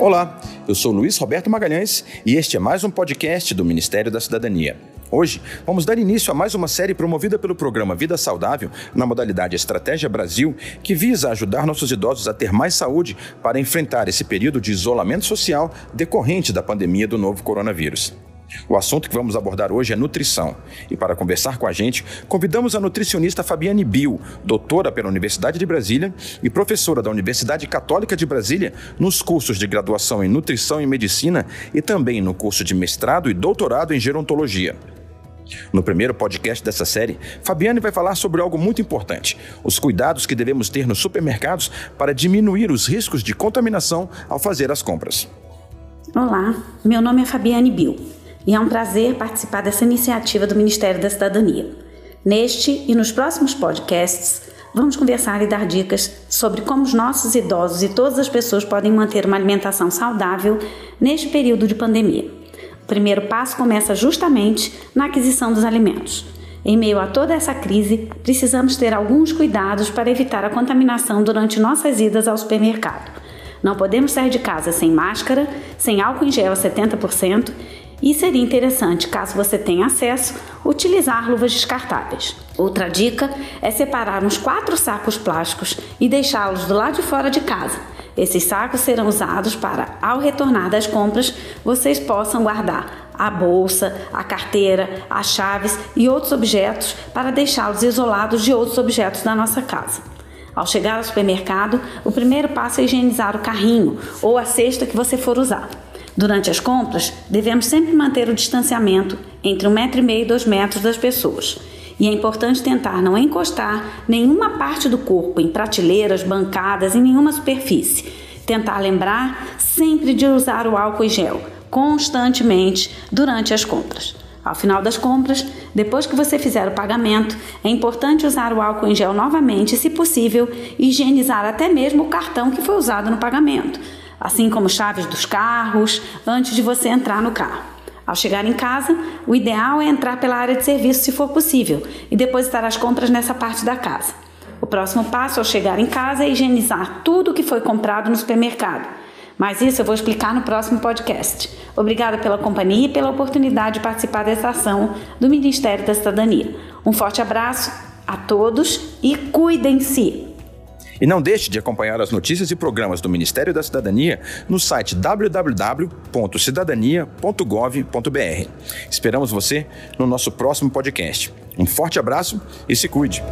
Olá, eu sou Luiz Roberto Magalhães e este é mais um podcast do Ministério da Cidadania. Hoje, vamos dar início a mais uma série promovida pelo programa Vida Saudável, na modalidade Estratégia Brasil, que visa ajudar nossos idosos a ter mais saúde para enfrentar esse período de isolamento social decorrente da pandemia do novo coronavírus. O assunto que vamos abordar hoje é nutrição. E para conversar com a gente, convidamos a nutricionista Fabiane Bill, doutora pela Universidade de Brasília e professora da Universidade Católica de Brasília nos cursos de graduação em Nutrição e Medicina e também no curso de mestrado e doutorado em Gerontologia. No primeiro podcast dessa série, Fabiane vai falar sobre algo muito importante: os cuidados que devemos ter nos supermercados para diminuir os riscos de contaminação ao fazer as compras. Olá, meu nome é Fabiane Bill e é um prazer participar dessa iniciativa do Ministério da Cidadania. Neste e nos próximos podcasts, vamos conversar e dar dicas sobre como os nossos idosos e todas as pessoas podem manter uma alimentação saudável neste período de pandemia. O primeiro passo começa justamente na aquisição dos alimentos. Em meio a toda essa crise, precisamos ter alguns cuidados para evitar a contaminação durante nossas idas ao supermercado. Não podemos sair de casa sem máscara, sem álcool em gel a 70% e seria interessante, caso você tenha acesso, utilizar luvas descartáveis. Outra dica é separar uns quatro sacos plásticos e deixá-los do lado de fora de casa. Esses sacos serão usados para, ao retornar das compras, vocês possam guardar a bolsa, a carteira, as chaves e outros objetos para deixá-los isolados de outros objetos da nossa casa. Ao chegar ao supermercado, o primeiro passo é higienizar o carrinho ou a cesta que você for usar. Durante as compras, devemos sempre manter o distanciamento entre um metro e meio e dois metros das pessoas. E é importante tentar não encostar nenhuma parte do corpo em prateleiras, bancadas, em nenhuma superfície. Tentar lembrar sempre de usar o álcool em gel constantemente durante as compras. Ao final das compras, depois que você fizer o pagamento, é importante usar o álcool em gel novamente e, se possível, higienizar até mesmo o cartão que foi usado no pagamento assim como chaves dos carros, antes de você entrar no carro. Ao chegar em casa, o ideal é entrar pela área de serviço se for possível e depositar as compras nessa parte da casa. O próximo passo ao chegar em casa é higienizar tudo o que foi comprado no supermercado. Mas isso eu vou explicar no próximo podcast. Obrigada pela companhia e pela oportunidade de participar dessa ação do Ministério da Cidadania. Um forte abraço a todos e cuidem-se! E não deixe de acompanhar as notícias e programas do Ministério da Cidadania no site www.cidadania.gov.br. Esperamos você no nosso próximo podcast. Um forte abraço e se cuide!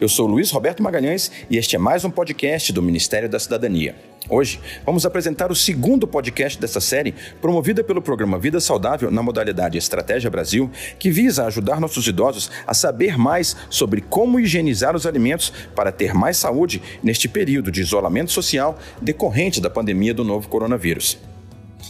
Eu sou Luiz Roberto Magalhães e este é mais um podcast do Ministério da Cidadania. Hoje vamos apresentar o segundo podcast dessa série, promovida pelo programa Vida Saudável na modalidade Estratégia Brasil, que visa ajudar nossos idosos a saber mais sobre como higienizar os alimentos para ter mais saúde neste período de isolamento social decorrente da pandemia do novo coronavírus.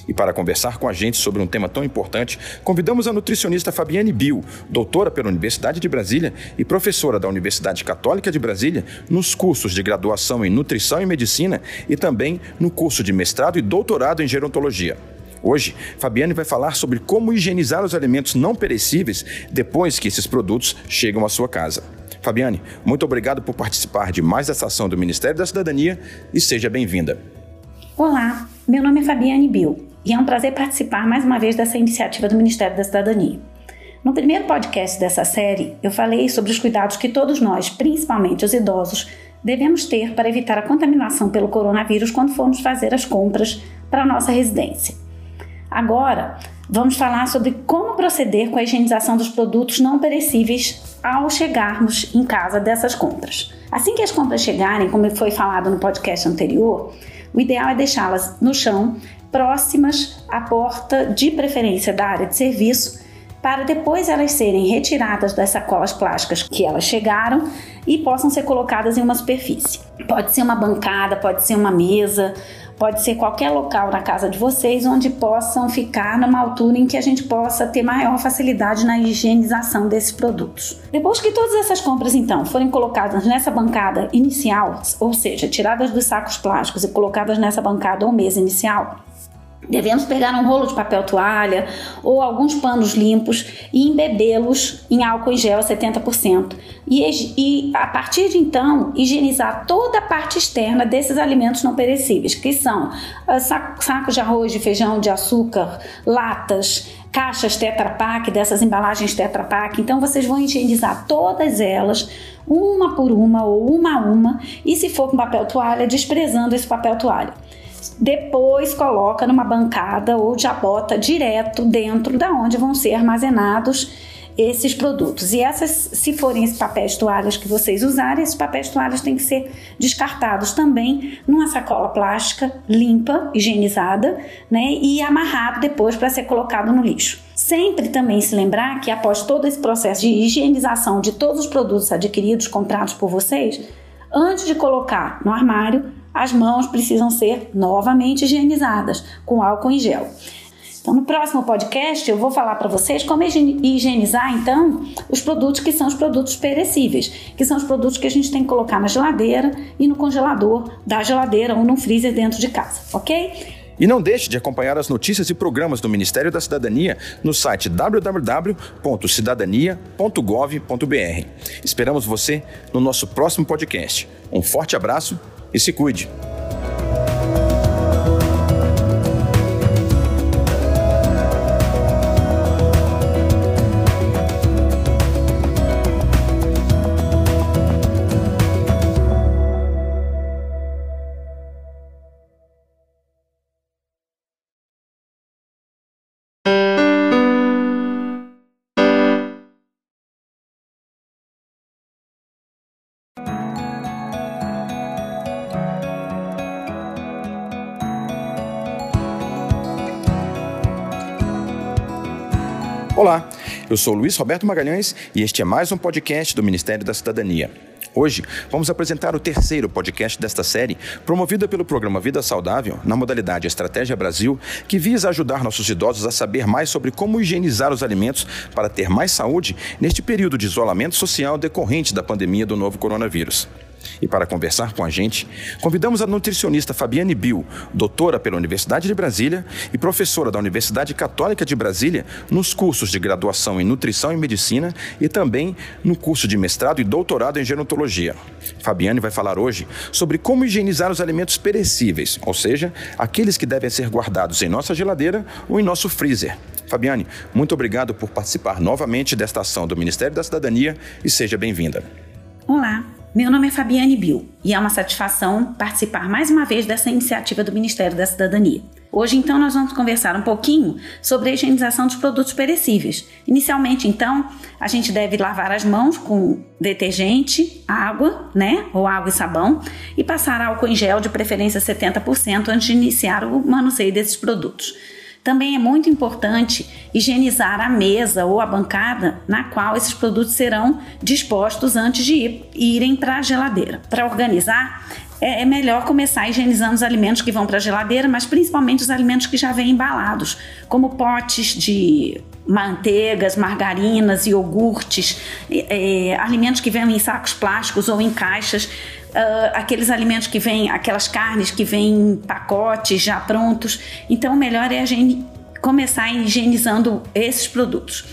E para conversar com a gente sobre um tema tão importante, convidamos a nutricionista Fabiane Bill, doutora pela Universidade de Brasília e professora da Universidade Católica de Brasília, nos cursos de graduação em Nutrição e Medicina e também no curso de mestrado e doutorado em Gerontologia. Hoje, Fabiane vai falar sobre como higienizar os alimentos não perecíveis depois que esses produtos chegam à sua casa. Fabiane, muito obrigado por participar de mais essa ação do Ministério da Cidadania e seja bem-vinda. Olá, meu nome é Fabiane Bill e é um prazer participar mais uma vez dessa iniciativa do Ministério da Cidadania. No primeiro podcast dessa série, eu falei sobre os cuidados que todos nós, principalmente os idosos, devemos ter para evitar a contaminação pelo coronavírus quando formos fazer as compras para a nossa residência. Agora, vamos falar sobre como proceder com a higienização dos produtos não perecíveis ao chegarmos em casa dessas compras. Assim que as compras chegarem, como foi falado no podcast anterior, o ideal é deixá-las no chão próximas à porta, de preferência da área de serviço, para depois elas serem retiradas das sacolas plásticas que elas chegaram e possam ser colocadas em uma superfície. Pode ser uma bancada, pode ser uma mesa, pode ser qualquer local na casa de vocês onde possam ficar numa altura em que a gente possa ter maior facilidade na higienização desses produtos. Depois que todas essas compras então forem colocadas nessa bancada inicial, ou seja, tiradas dos sacos plásticos e colocadas nessa bancada ou mesa inicial, Devemos pegar um rolo de papel toalha ou alguns panos limpos e embebê-los em álcool em gel a 70%. E, e a partir de então, higienizar toda a parte externa desses alimentos não perecíveis, que são uh, sacos de arroz, de feijão, de açúcar, latas, caixas Tetra Pak, dessas embalagens Tetra Pak. Então vocês vão higienizar todas elas, uma por uma ou uma a uma, e se for com papel toalha, desprezando esse papel toalha depois coloca numa bancada ou já bota direto dentro da onde vão ser armazenados esses produtos. E essas, se forem esses papéis toalhas que vocês usarem, esses papéis toalhas têm que ser descartados também numa sacola plástica limpa, higienizada, né, e amarrado depois para ser colocado no lixo. Sempre também se lembrar que após todo esse processo de higienização de todos os produtos adquiridos, comprados por vocês, antes de colocar no armário, as mãos precisam ser novamente higienizadas com álcool em gel. Então, no próximo podcast, eu vou falar para vocês como higienizar, então, os produtos que são os produtos perecíveis, que são os produtos que a gente tem que colocar na geladeira e no congelador da geladeira ou no freezer dentro de casa, ok? E não deixe de acompanhar as notícias e programas do Ministério da Cidadania no site www.cidadania.gov.br. Esperamos você no nosso próximo podcast. Um forte abraço e se cuide. Olá, eu sou Luiz Roberto Magalhães e este é mais um podcast do Ministério da Cidadania. Hoje vamos apresentar o terceiro podcast desta série, promovida pelo programa Vida Saudável, na modalidade Estratégia Brasil, que visa ajudar nossos idosos a saber mais sobre como higienizar os alimentos para ter mais saúde neste período de isolamento social decorrente da pandemia do novo coronavírus. E para conversar com a gente, convidamos a nutricionista Fabiane Bill, doutora pela Universidade de Brasília e professora da Universidade Católica de Brasília nos cursos de graduação em Nutrição e Medicina e também no curso de mestrado e doutorado em Gerontologia. Fabiane vai falar hoje sobre como higienizar os alimentos perecíveis, ou seja, aqueles que devem ser guardados em nossa geladeira ou em nosso freezer. Fabiane, muito obrigado por participar novamente desta ação do Ministério da Cidadania e seja bem-vinda. Olá, meu nome é Fabiane Bill e é uma satisfação participar mais uma vez dessa iniciativa do Ministério da Cidadania. Hoje, então, nós vamos conversar um pouquinho sobre a higienização dos produtos perecíveis. Inicialmente, então, a gente deve lavar as mãos com detergente, água, né, ou água e sabão, e passar álcool em gel, de preferência 70%, antes de iniciar o manuseio desses produtos. Também é muito importante higienizar a mesa ou a bancada na qual esses produtos serão dispostos antes de ir, irem para a geladeira. Para organizar, é, é melhor começar higienizando os alimentos que vão para a geladeira, mas principalmente os alimentos que já vêm embalados, como potes de manteigas, margarinas, iogurtes, é, alimentos que vêm em sacos plásticos ou em caixas uh, aqueles alimentos que vêm, aquelas carnes que vêm em pacotes já prontos. Então, o melhor é a gente começar higienizando esses produtos.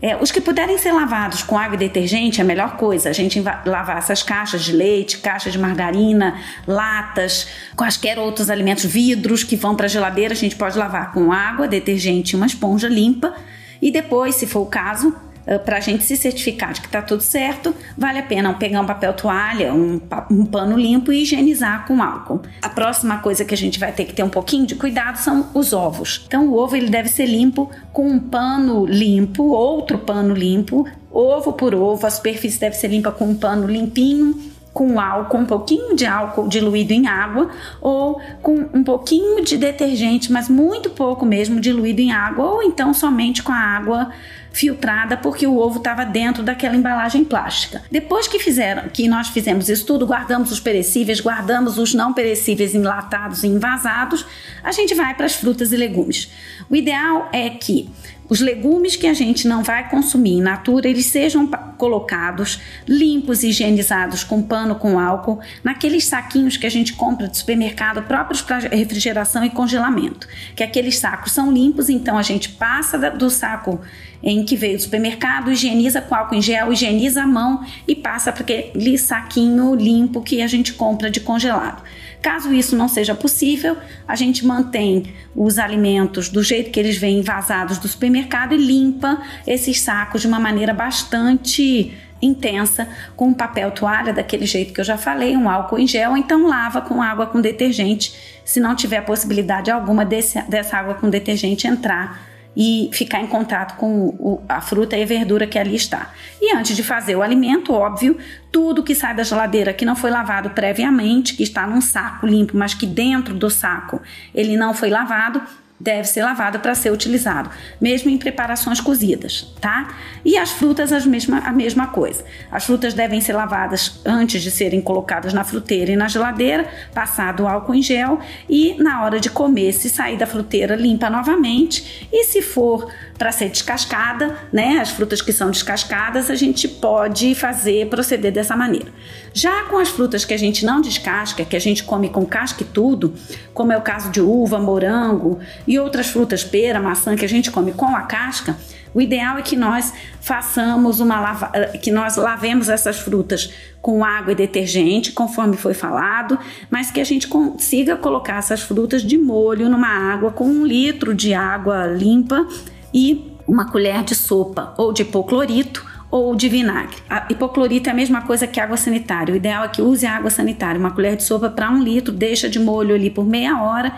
É, os que puderem ser lavados com água e detergente é a melhor coisa. A gente lavar essas caixas de leite, caixas de margarina, latas, quaisquer outros alimentos, vidros que vão para a geladeira, a gente pode lavar com água, detergente e uma esponja limpa. E depois, se for o caso, ah, para a gente se certificar de que está tudo certo, vale a pena pegar um papel toalha, um, um pano limpo e higienizar com álcool. A próxima coisa que a gente vai ter que ter um pouquinho de cuidado são os ovos. Então, o ovo ele deve ser limpo com um pano limpo, outro pano limpo, ovo por ovo. A superfície deve ser limpa com um pano limpinho com álcool, um pouquinho de álcool diluído em água ou com um pouquinho de detergente, mas muito pouco mesmo diluído em água, ou então somente com a água filtrada porque o ovo estava dentro daquela embalagem plástica. Depois que fizeram, que nós fizemos isso tudo, guardamos os perecíveis, guardamos os não perecíveis enlatados e envasados, a gente vai para as frutas e legumes. O ideal é que os legumes que a gente não vai consumir in natura, eles sejam colocados limpos, higienizados com pano com álcool, naqueles saquinhos que a gente compra de supermercado próprios para refrigeração e congelamento. Que aqueles sacos são limpos, então a gente passa do saco em que veio do supermercado, higieniza com álcool em gel, higieniza a mão e passa para aquele saquinho limpo que a gente compra de congelado. Caso isso não seja possível, a gente mantém os alimentos do jeito que eles vêm vazados do supermercado e limpa esses sacos de uma maneira bastante intensa com papel toalha daquele jeito que eu já falei, um álcool em gel, então lava com água com detergente, se não tiver possibilidade alguma desse, dessa água com detergente entrar e ficar em contato com o, a fruta e a verdura que ali está. E antes de fazer o alimento, óbvio, tudo que sai da geladeira que não foi lavado previamente, que está num saco limpo, mas que dentro do saco ele não foi lavado, deve ser lavado para ser utilizado, mesmo em preparações cozidas, tá? E as frutas as mesma, a mesma coisa. As frutas devem ser lavadas antes de serem colocadas na fruteira e na geladeira, passado álcool em gel e na hora de comer, se sair da fruteira, limpa novamente e se for para ser descascada, né, as frutas que são descascadas, a gente pode fazer proceder dessa maneira. Já com as frutas que a gente não descasca, que a gente come com casca e tudo, como é o caso de uva, morango e outras frutas, pera, maçã, que a gente come com a casca, o ideal é que nós façamos uma lava, eh, que nós lavemos essas frutas com água e detergente, conforme foi falado, mas que a gente consiga colocar essas frutas de molho numa água com um litro de água limpa e uma colher de sopa ou de hipoclorito ou de vinagre. A hipoclorito é a mesma coisa que água sanitária. O ideal é que use água sanitária, uma colher de sopa para um litro, deixa de molho ali por meia hora,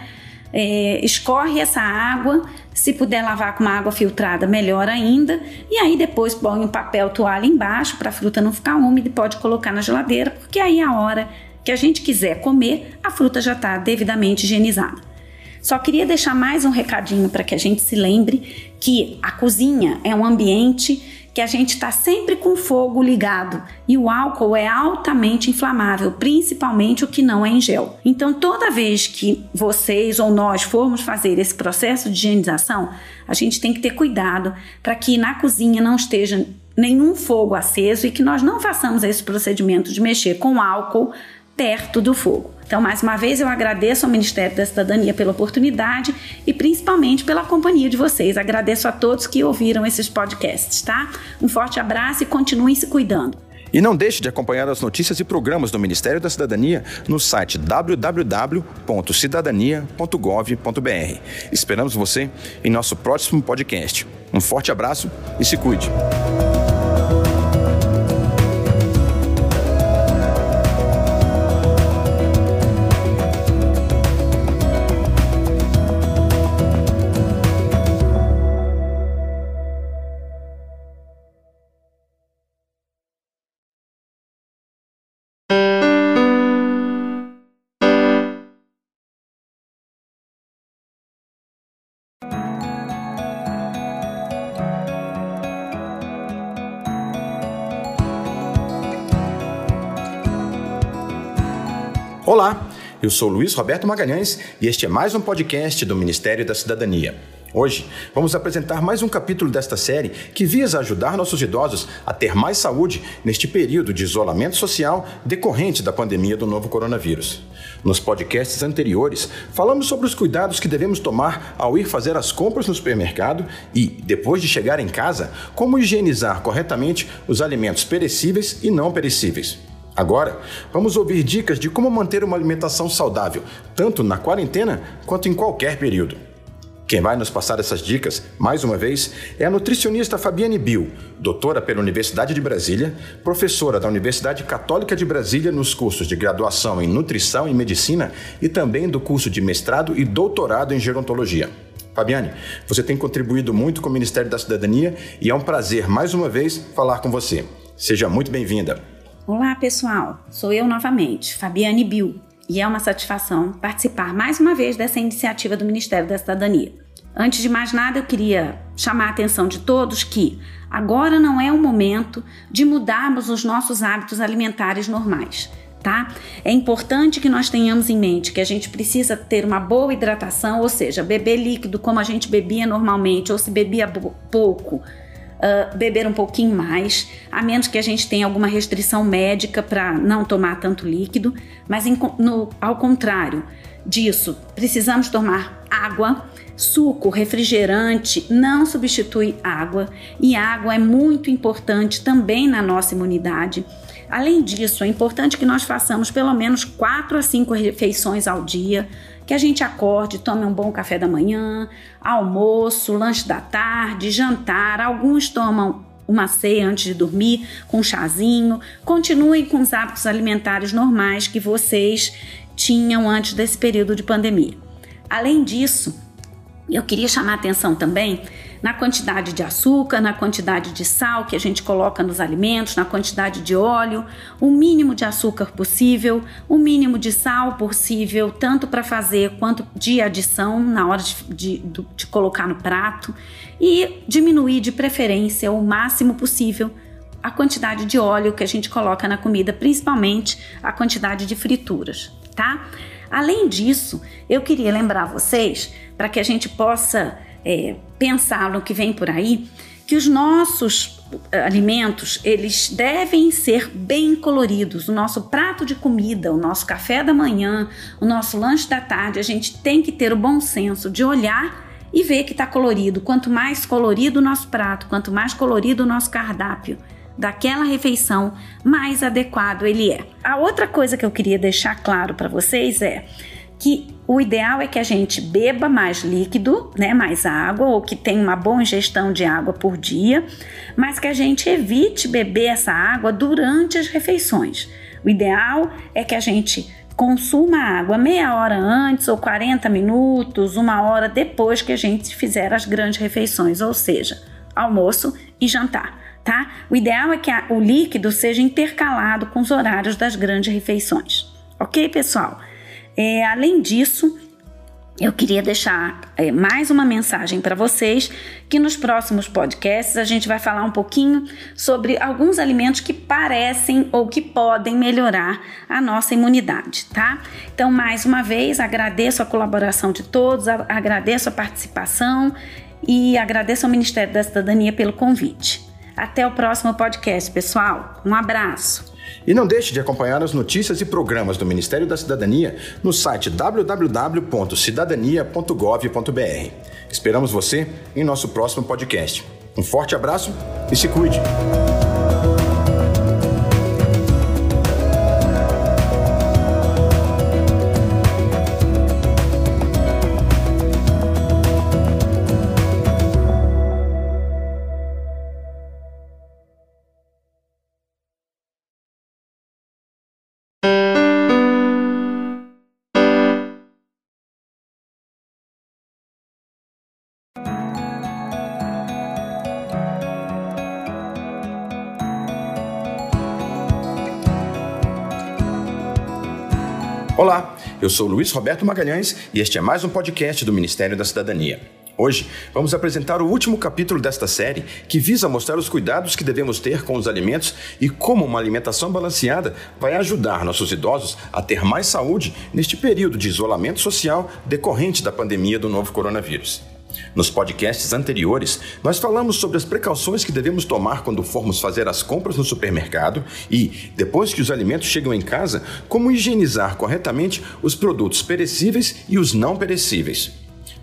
é, escorre essa água. Se puder lavar com uma água filtrada, melhor ainda. E aí depois põe um papel toalha embaixo para a fruta não ficar úmida e pode colocar na geladeira, porque aí a hora que a gente quiser comer, a fruta já está devidamente higienizada. Só queria deixar mais um recadinho para que a gente se lembre que a cozinha é um ambiente que a gente está sempre com fogo ligado e o álcool é altamente inflamável, principalmente o que não é em gel. Então, toda vez que vocês ou nós formos fazer esse processo de higienização, a gente tem que ter cuidado para que na cozinha não esteja nenhum fogo aceso e que nós não façamos esse procedimento de mexer com álcool perto do fogo. Então, mais uma vez, eu agradeço ao Ministério da Cidadania pela oportunidade e principalmente pela companhia de vocês. Agradeço a todos que ouviram esses podcasts, tá? Um forte abraço e continuem se cuidando. E não deixe de acompanhar as notícias e programas do Ministério da Cidadania no site www.cidadania.gov.br. Esperamos você em nosso próximo podcast. Um forte abraço e se cuide. Olá, eu sou Luiz Roberto Magalhães e este é mais um podcast do Ministério da Cidadania. Hoje vamos apresentar mais um capítulo desta série que visa ajudar nossos idosos a ter mais saúde neste período de isolamento social decorrente da pandemia do novo coronavírus. Nos podcasts anteriores, falamos sobre os cuidados que devemos tomar ao ir fazer as compras no supermercado e, depois de chegar em casa, como higienizar corretamente os alimentos perecíveis e não perecíveis. Agora, vamos ouvir dicas de como manter uma alimentação saudável, tanto na quarentena quanto em qualquer período. Quem vai nos passar essas dicas, mais uma vez, é a nutricionista Fabiane Bill, doutora pela Universidade de Brasília, professora da Universidade Católica de Brasília nos cursos de graduação em Nutrição e Medicina e também do curso de mestrado e doutorado em Gerontologia. Fabiane, você tem contribuído muito com o Ministério da Cidadania e é um prazer, mais uma vez, falar com você. Seja muito bem-vinda. Olá, pessoal. Sou eu novamente, Fabiane Bill, e é uma satisfação participar mais uma vez dessa iniciativa do Ministério da Cidadania. Antes de mais nada, eu queria chamar a atenção de todos que agora não é o momento de mudarmos os nossos hábitos alimentares normais. Tá? É importante que nós tenhamos em mente que a gente precisa ter uma boa hidratação, ou seja, beber líquido como a gente bebia normalmente, ou se bebia pouco, uh, beber um pouquinho mais, a menos que a gente tenha alguma restrição médica para não tomar tanto líquido, mas em, no, ao contrário disso, precisamos tomar água Suco, refrigerante não substitui água e água é muito importante também na nossa imunidade. Além disso, é importante que nós façamos pelo menos 4 a 5 refeições ao dia, que a gente acorde, tome um bom café da manhã, almoço, lanche da tarde, jantar. Alguns tomam uma ceia antes de dormir, com um chazinho. Continuem com os hábitos alimentares normais que vocês tinham antes desse período de pandemia. Além disso, eu queria chamar a atenção também na quantidade de açúcar, na quantidade de sal que a gente coloca nos alimentos, na quantidade de óleo, o mínimo de açúcar possível, o mínimo de sal possível, tanto para fazer quanto de adição na hora de, de, de colocar no prato, e diminuir de preferência o máximo possível a quantidade de óleo que a gente coloca na comida, principalmente a quantidade de frituras, tá? Além disso, eu queria lembrar vocês, para que a gente possa é, pensar no que vem por aí, que os nossos é, alimentos eles devem ser bem coloridos. O nosso prato de comida, o nosso café da manhã, o nosso lanche da tarde, a gente tem que ter o bom senso de olhar e ver que está colorido. Quanto mais colorido o nosso prato, quanto mais colorido o nosso cardápio, daquela refeição, mais adequado ele é. A outra coisa que eu queria deixar claro para vocês é que o ideal é que a gente beba mais líquido, né, mais água, ou que tenha uma boa ingestão de água por dia, mas que a gente evite beber essa água durante as refeições. O ideal é que a gente consuma água meia hora antes ou 40 minutos, uma hora depois que a gente fizer as grandes refeições, ou seja, almoço e jantar tá? O ideal é que a, o líquido seja intercalado com os horários das grandes refeições. Ok, pessoal? É, além disso, eu queria deixar é, mais uma mensagem para vocês que nos próximos podcasts a gente vai falar um pouquinho sobre alguns alimentos que parecem ou que podem melhorar a nossa imunidade, tá? Então, mais uma vez, agradeço a colaboração de todos, agradeço a participação e agradeço ao Ministério da Cidadania pelo convite. Até o próximo podcast, pessoal. Um abraço. E não deixe de acompanhar as notícias e programas do Ministério da Cidadania no site www.cidadania.gov.br. Esperamos você em nosso próximo podcast. Um forte abraço e se cuide! Olá, eu sou Luiz Roberto Magalhães e este é mais um podcast do Ministério da Cidadania. Hoje vamos apresentar o último capítulo desta série que visa mostrar os cuidados que devemos ter com os alimentos e como uma alimentação balanceada vai ajudar nossos idosos a ter mais saúde neste período de isolamento social decorrente da pandemia do novo coronavírus. Nos podcasts anteriores, nós falamos sobre as precauções que devemos tomar quando formos fazer as compras no supermercado e, depois que os alimentos chegam em casa, como higienizar corretamente os produtos perecíveis e os não perecíveis.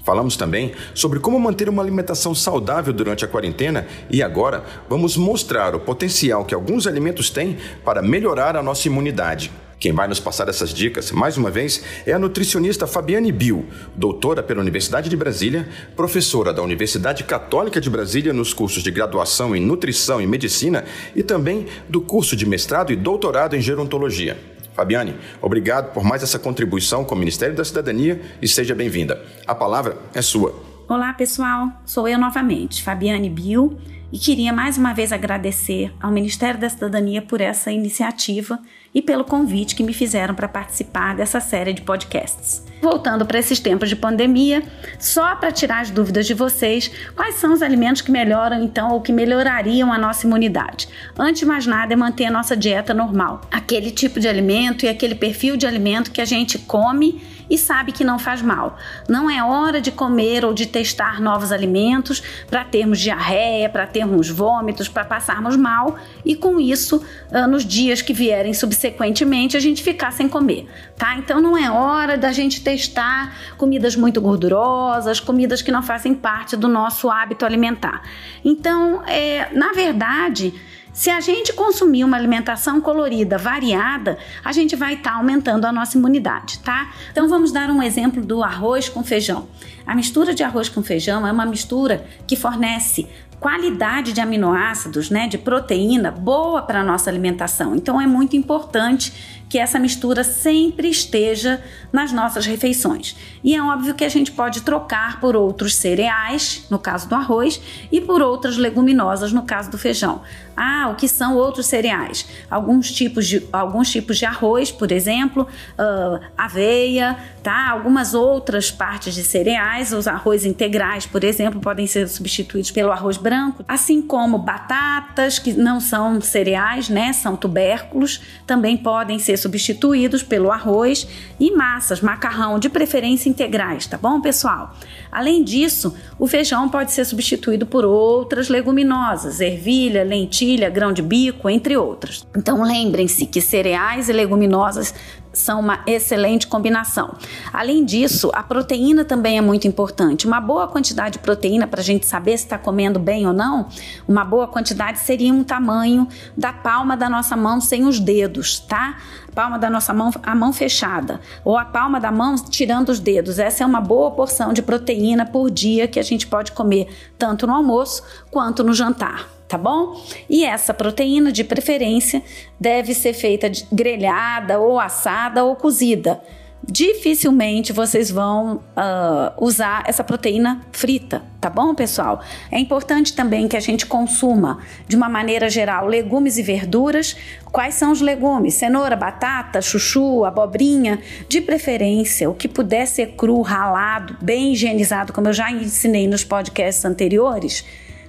Falamos também sobre como manter uma alimentação saudável durante a quarentena e agora vamos mostrar o potencial que alguns alimentos têm para melhorar a nossa imunidade. Quem vai nos passar essas dicas, mais uma vez, é a nutricionista Fabiane Bill, doutora pela Universidade de Brasília, professora da Universidade Católica de Brasília nos cursos de graduação em Nutrição e Medicina e também do curso de mestrado e doutorado em Gerontologia. Fabiane, obrigado por mais essa contribuição com o Ministério da Cidadania e seja bem-vinda. A palavra é sua. Olá, pessoal. Sou eu novamente, Fabiane Bill. e queria mais uma vez agradecer ao Ministério da Cidadania por essa iniciativa e pelo convite que me fizeram para participar dessa série de podcasts. Voltando para esses tempos de pandemia, só para tirar as dúvidas de vocês, quais são os alimentos que melhoram então ou que melhorariam a nossa imunidade? Antes de mais nada, é manter a nossa dieta normal, aquele tipo de alimento e aquele perfil de alimento que a gente come e sabe que não faz mal. Não é hora de comer ou de testar novos alimentos para termos diarreia, para termos vômitos, para passarmos mal e com isso, ah, nos dias que vierem subsequentemente, a gente ficar sem comer, tá? Então não é hora da gente testar comidas muito gordurosas, comidas que não fazem parte do nosso hábito alimentar. Então, é, na verdade, se a gente consumir uma alimentação colorida, variada, a gente vai estar tá aumentando a nossa imunidade, tá? Então vamos dar um exemplo do arroz com feijão. A mistura de arroz com feijão é uma mistura que fornece qualidade de aminoácidos, né, de proteína boa para a nossa alimentação. Então é muito importante que essa mistura sempre esteja nas nossas refeições. E é óbvio que a gente pode trocar por outros cereais, no caso do arroz, e por outras leguminosas, no caso do feijão. Ah, o que são outros cereais? Alguns tipos de, alguns tipos de arroz, por exemplo, uh, aveia, tá? Algumas outras partes de cereais, os arroz integrais, por exemplo, podem ser substituídos pelo arroz branco, assim como batatas, que não são cereais, né? São tubérculos, também podem ser substituídos pelo arroz e massas, macarrão, de preferência integrais, tá bom, pessoal? Além disso, o feijão pode ser substituído por outras leguminosas, ervilha, lentilha, grão de bico, entre outras. Então lembrem-se que cereais e leguminosas são uma excelente combinação. Além disso, a proteína também é muito importante. Uma boa quantidade de proteína para a gente saber se está comendo bem ou não, uma boa quantidade seria um tamanho da palma da nossa mão sem os dedos, tá? Palma da nossa mão, a mão fechada, ou a palma da mão tirando os dedos. Essa é uma boa porção de proteína por dia que a gente pode comer tanto no almoço quanto no jantar tá bom? E essa proteína, de preferência, deve ser feita grelhada ou assada ou cozida. Dificilmente vocês vão uh, usar essa proteína frita, tá bom, pessoal? É importante também que a gente consuma, de uma maneira geral, legumes e verduras. Quais são os legumes? Cenoura, batata, chuchu, abobrinha, de preferência, o que puder ser cru, ralado, bem higienizado, como eu já ensinei nos podcasts anteriores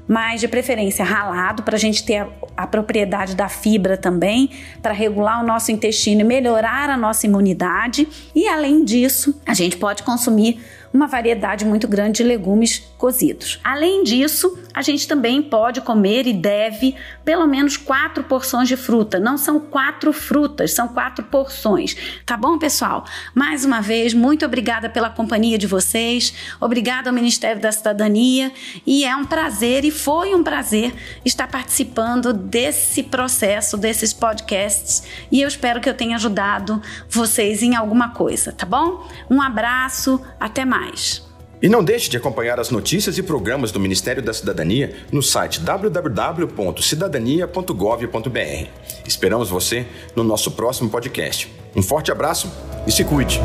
mas de preferência ralado, para a gente ter a, a, propriedade da fibra também, para regular o nosso intestino e melhorar a nossa imunidade. E além disso, a gente pode consumir uma variedade muito grande de legumes cozidos. Além disso, a gente também pode comer e deve pelo menos quatro porções de fruta. Não são quatro frutas, são quatro porções. Tá bom, pessoal? Mais uma vez, muito obrigada pela companhia de vocês. Obrigada ao Ministério da Cidadania e é um prazer e foi um prazer estar participando desse processo, desses podcasts e eu espero que eu tenha ajudado vocês em alguma coisa, tá bom? Um abraço, até mais mais. E não deixe de acompanhar as notícias e programas do Ministério da Cidadania no site www.cidadania.gov.br. Esperamos você no nosso próximo podcast. Um forte abraço e se cuide!